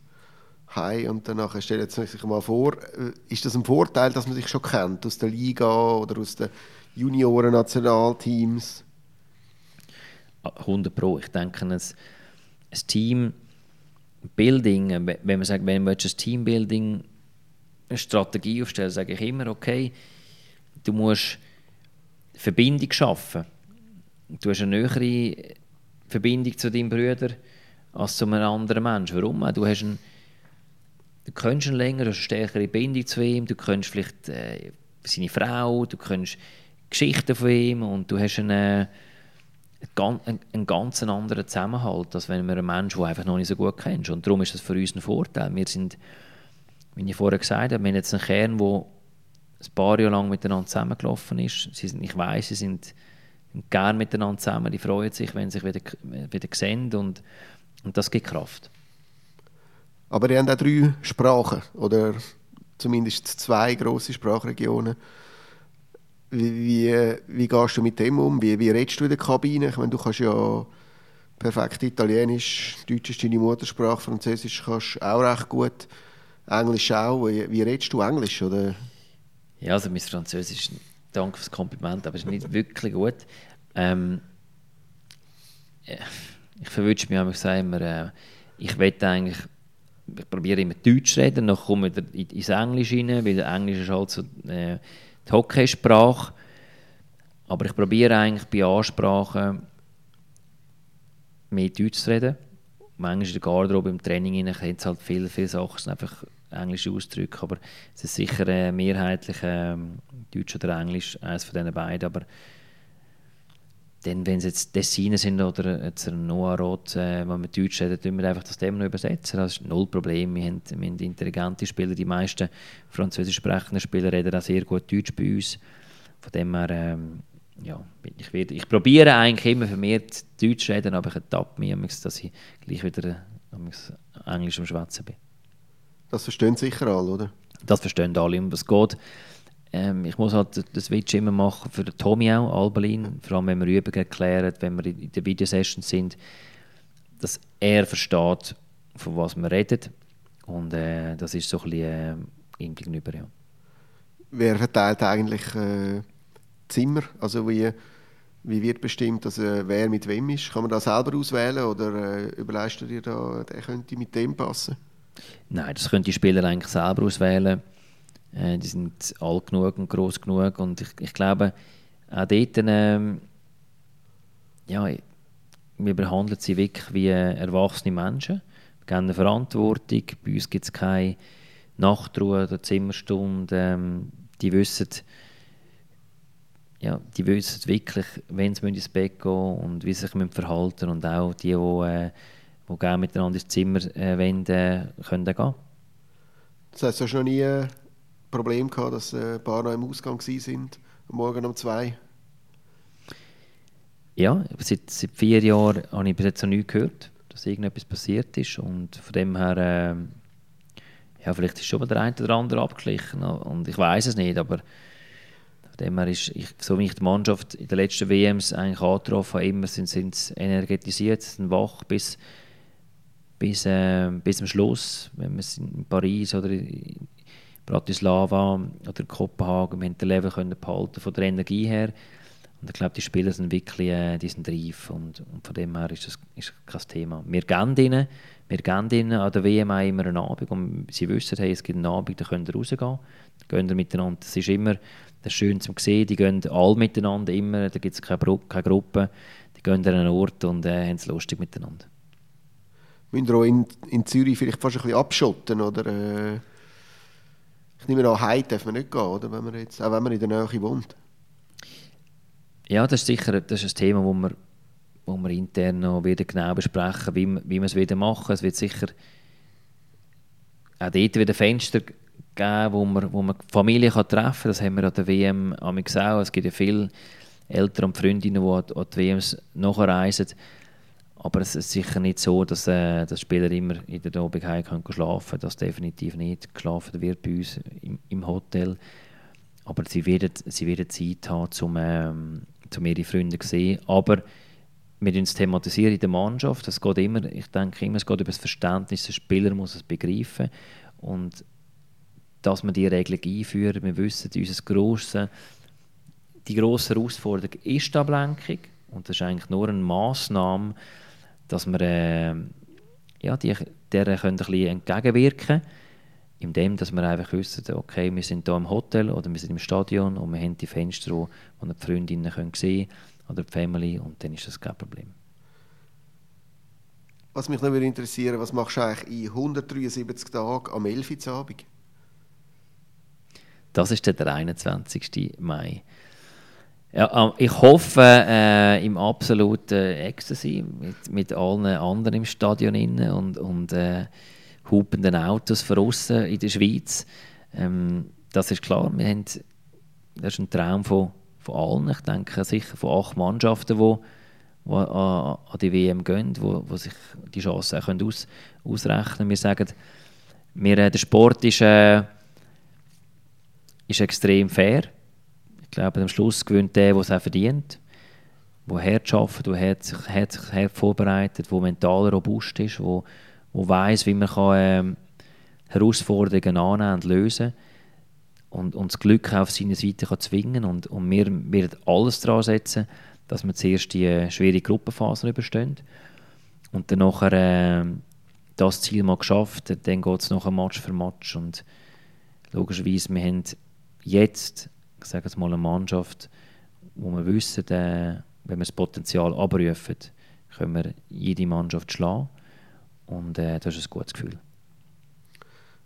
Hi und danach stellen sie sich mal vor. Äh, ist das ein Vorteil, dass man sich schon kennt aus der Liga oder aus den Junioren-Nationalteams? 100 Pro. Ich denke, ein, ein Team Building, äh, wenn man sagt, wenn man ein Teambuilding eine Strategie aufstellen, sage ich immer, okay, du musst Verbindung schaffen. Du hast eine nähere Verbindung zu deinem Bruder als zu einem anderen Menschen. Warum? Du, hast einen, du kennst ihn länger, du hast eine stärkere Bindung zu ihm, du kennst vielleicht äh, seine Frau, du kennst Geschichten von ihm und du hast einen, einen, einen ganz anderen Zusammenhalt, als wenn man einen Menschen, den einfach noch nicht so gut kennst. Und darum ist das für uns ein Vorteil. Wir sind, wie ich vorher gesagt habe, wir haben jetzt einen Kern, der ein paar Jahre lang miteinander zusammengelaufen ist. Sie sind, ich weiß, sie sind gern miteinander zusammen, die freuen sich, wenn sie sich wieder, wieder sehen und, und das gibt Kraft. Aber ihr habt auch drei Sprachen oder zumindest zwei große Sprachregionen. Wie, wie, wie, gehst du mit dem um? Wie, wie redest du in der Kabine? Ich meine, du kannst ja perfekt Italienisch, Deutsch ist deine Muttersprache, Französisch kannst du auch recht gut, Englisch auch. Wie, wie redest du Englisch? Oder? Ja, also mein Französisch, danke fürs Kompliment, aber es ist nicht *laughs* wirklich gut. Ähm, ich verwünsche mich einfach immer, äh, ich will eigentlich, ich probiere immer Deutsch zu reden, dann komme ich ins Englisch rein, weil Englisch ist halt so äh, die Hockeysprache. Aber ich probiere eigentlich bei Ansprachen mehr Deutsch zu reden. Manchmal in der Garderobe, im Training kennt es halt viele, viele Sachen, sind einfach englische Ausdrücke, aber es ist sicher äh, mehrheitlich äh, Deutsch oder Englisch, eines von diesen beiden, aber dann, wenn es jetzt Dessiner sind oder jetzt ein Noah Roth, äh, wenn wir Deutsch reden, tun wir einfach das Thema noch übersetzen. Das ist null Problem. Wir haben, wir haben intelligente Spieler. Die meisten französisch sprechenden Spieler reden auch sehr gut Deutsch bei uns. Von dem her, ähm, ja, ich, werde, ich probiere eigentlich immer vermehrt Deutsch zu reden, aber ich ertappe mich, dass ich gleich wieder Englisch am Schwätzen bin. Das verstehen sicher alle, oder? Das verstehen alle, was es geht. Ähm, ich muss halt das Switch immer machen für den Tommy auch, Albalin, vor allem wenn wir Übungen erklären, wenn wir in der Videosession sind, dass er versteht, von was wir reden. Und äh, das ist so ein bisschen äh, ihm gegenüber, ja. wer verteilt eigentlich äh, Zimmer? Also wie, wie wird bestimmt, dass, äh, wer mit wem ist? Kann man das selber auswählen oder äh, überleistet ihr da, der könnte mit dem passen? Nein, das können die Spieler eigentlich selber auswählen. Äh, die sind alt genug und groß genug und ich, ich glaube, auch dort, ähm, ja, wir behandeln sie wirklich wie erwachsene Menschen. Wir haben eine Verantwortung. Bei uns gibt es keine Nachtruhe oder Zimmerstunde. Ähm, die wissen, ja, die wissen wirklich, wenn sie ins Bett gehen und wie sie sich verhalten müssen. Und auch die, die, äh, die gerne miteinander ins Zimmer äh, äh, können gehen. Das heißt, du hast noch nie Problem gehabt, dass äh, ein paar noch im Ausgang am Morgen um zwei? Ja, seit, seit vier Jahren habe ich bis jetzt noch nichts gehört, dass irgendetwas passiert ist. Und von dem her, äh, ja, vielleicht ist schon mal der eine oder andere abgeglichen. Und ich weiß es nicht, aber von ist, ich, so wie ich die Mannschaft in den letzten WMs eigentlich angetroffen habe, immer sind, sind sie energetisiert, sind wach bis, bis, äh, bis zum Schluss. Wenn wir in Paris oder in Bratislava oder Kopenhagen, wir haben den Level können behalten von der Energie her und ich glaube, die Spieler sind wirklich äh, die sind reif und, und, von dem her ist das ist kein Thema. Wir geben ihnen, wir geben ihnen an der WM immer einen Abend und sie wissen, hey, es gibt einen Abend, da können sie rausgehen, da gehen sie miteinander. Das ist immer das schön zu sehen, die gehen alle miteinander, immer, da gibt es keine, keine Gruppe, die gehen an einen Ort und äh, haben es lustig miteinander. Müssen wir auch in, in Zürich vielleicht fast ein bisschen abschotten, oder? Äh, ich nehme an, heim darf man nicht gehen, oder? Wenn man jetzt, auch wenn man in der Nähe wohnt. Ja, das ist sicher das ist ein Thema, wo wir, wo wir intern noch wieder genau besprechen, wie, wie wir es wieder machen. Es wird sicher auch dort wieder Fenster geben, wo man, wo man Familie kann treffen kann. Das haben wir an der WM auch. Es gibt ja viele Eltern und Freundinnen, die an, die WMs nachreisen. Aber es ist sicher nicht so, dass, äh, dass Spieler immer in der Abend können schlafen können. Das definitiv nicht. Geschlafen wird bei uns im, im Hotel. Aber sie werden, sie werden Zeit haben, um, ähm, um ihre Freunde zu sehen. Aber wir uns thematisieren in der Mannschaft. Es geht immer, ich denke immer, es geht über das Verständnis. Der Spieler muss es begreifen. Und dass wir die Regelung einführen, wir wissen, unser grosse, die grosse Herausforderung ist die Ablenkung. Und das ist eigentlich nur eine Massnahme, dass wir äh, ja, die, der können ein bisschen entgegenwirken können indem dass wir einfach wissen, okay, wir sind hier im Hotel oder wir sind im Stadion und wir haben die Fenster, wo, wo die Freundinnen können sehen oder die Family und dann ist das kein Problem. Was mich noch interessieren was machst du eigentlich in 173 Tagen am 11. Abend? Das ist der 21. Mai. Ja, ähm, ich hoffe äh, im absoluten Ecstasy mit, mit allen anderen im Stadion und, und äh, hupenden Autos von in der Schweiz. Ähm, das ist klar, wir haben, das ist ein Traum von, von allen. Ich denke sicher von acht Mannschaften, die, die an, die WM gehen, die, die sich die Chancen auch können aus, ausrechnen. Wir sagen, wir, äh, der Sport ist, äh, ist extrem fair. Ich glaube, am Schluss gewinnt der, der es auch verdient, der hart arbeitet, der hart, hart, hart vorbereitet, der mental robust ist, der der weiß, wie man kann, ähm, Herausforderungen annehmen und lösen und, und das Glück auf seine Seite kann zwingen und, und wir werden alles daran setzen, dass wir zuerst die äh, schwere Gruppenphase überstehen und dann nachher äh, das Ziel mal geschafft, dann geht es nachher Match für Match und logischerweise, wir haben jetzt, ich sage jetzt mal, eine Mannschaft, wo wir wissen, äh, wenn wir das Potenzial abrufen, können wir jede Mannschaft schlagen und äh, das ist ein gutes Gefühl.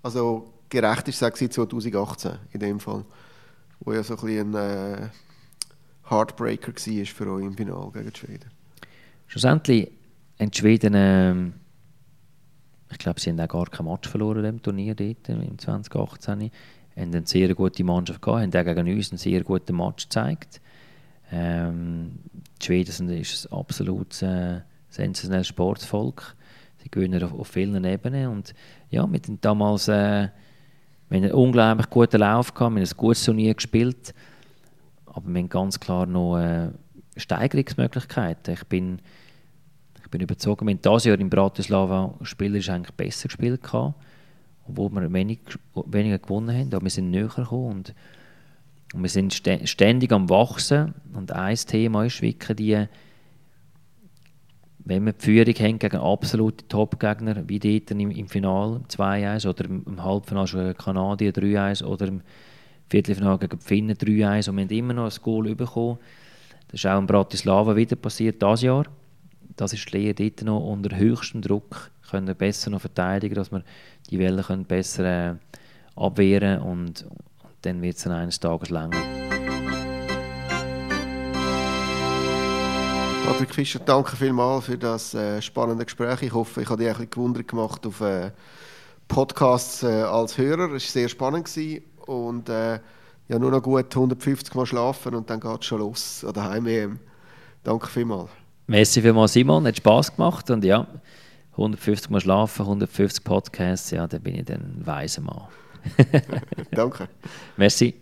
Also gerecht ist es 2018 in dem Fall, wo ja so ein bisschen ein äh, Heartbreaker war für euch im Finale gegen die Schweden. Schlussendlich haben die Schweden, äh, ich glaube, sie haben auch gar kein Match verloren im Turnier dort, im 2018. Sie haben eine sehr gute Mannschaft gehabt, haben auch gegen uns einen sehr guten Match gezeigt. Ähm, die Schweden sind ein absolut äh, sensationelles Sportvolk die gewinnen auf, auf vielen Ebenen. Und ja, mit den damals äh, wir haben einen unglaublich guten Lauf gehabt, wir haben ein gutes Turnier gespielt, aber wir haben ganz klar noch äh, Steigerungsmöglichkeiten. Ich bin, ich bin überzeugt, wir haben dieses Jahr in Bratislava spielerisch eigentlich besser gespielt gehabt, obwohl wir wenig, weniger gewonnen haben, aber wir sind näher gekommen und Und wir sind ständig am Wachsen. Und ein Thema ist wirklich die, wenn wir die Führung haben gegen absolute Top-Gegner, wie dort im, im Finale 2-1 oder im, Halbfinale schon Kanadier 3-1 oder im Viertelfinale gegen die Finnen 3-1 und wir haben immer noch ein Goal bekommen. Das ist auch in Bratislava wieder passiert, dieses Jahr. Das ist die Lehre dort noch unter höchstem Druck können wir besser noch verteidigen, dass wir die Wellen können besser äh, abwehren und, und dann wird es eines Tages länger. Patrick Fischer, danke vielmals für das äh, spannende Gespräch. Ich hoffe, ich habe dich ein bisschen gewundert gemacht auf äh, Podcasts äh, als Hörer. Es war sehr spannend gewesen und äh, ja, nur noch gut 150 Mal schlafen und dann geht es schon los an der Heim-EM. Danke vielmals. Merci vielmals, Simon. Hat Spass gemacht und ja, 150 Mal schlafen, 150 Podcasts, ja, dann bin ich dann ein weiser Mann. *laughs* Danke. Merci.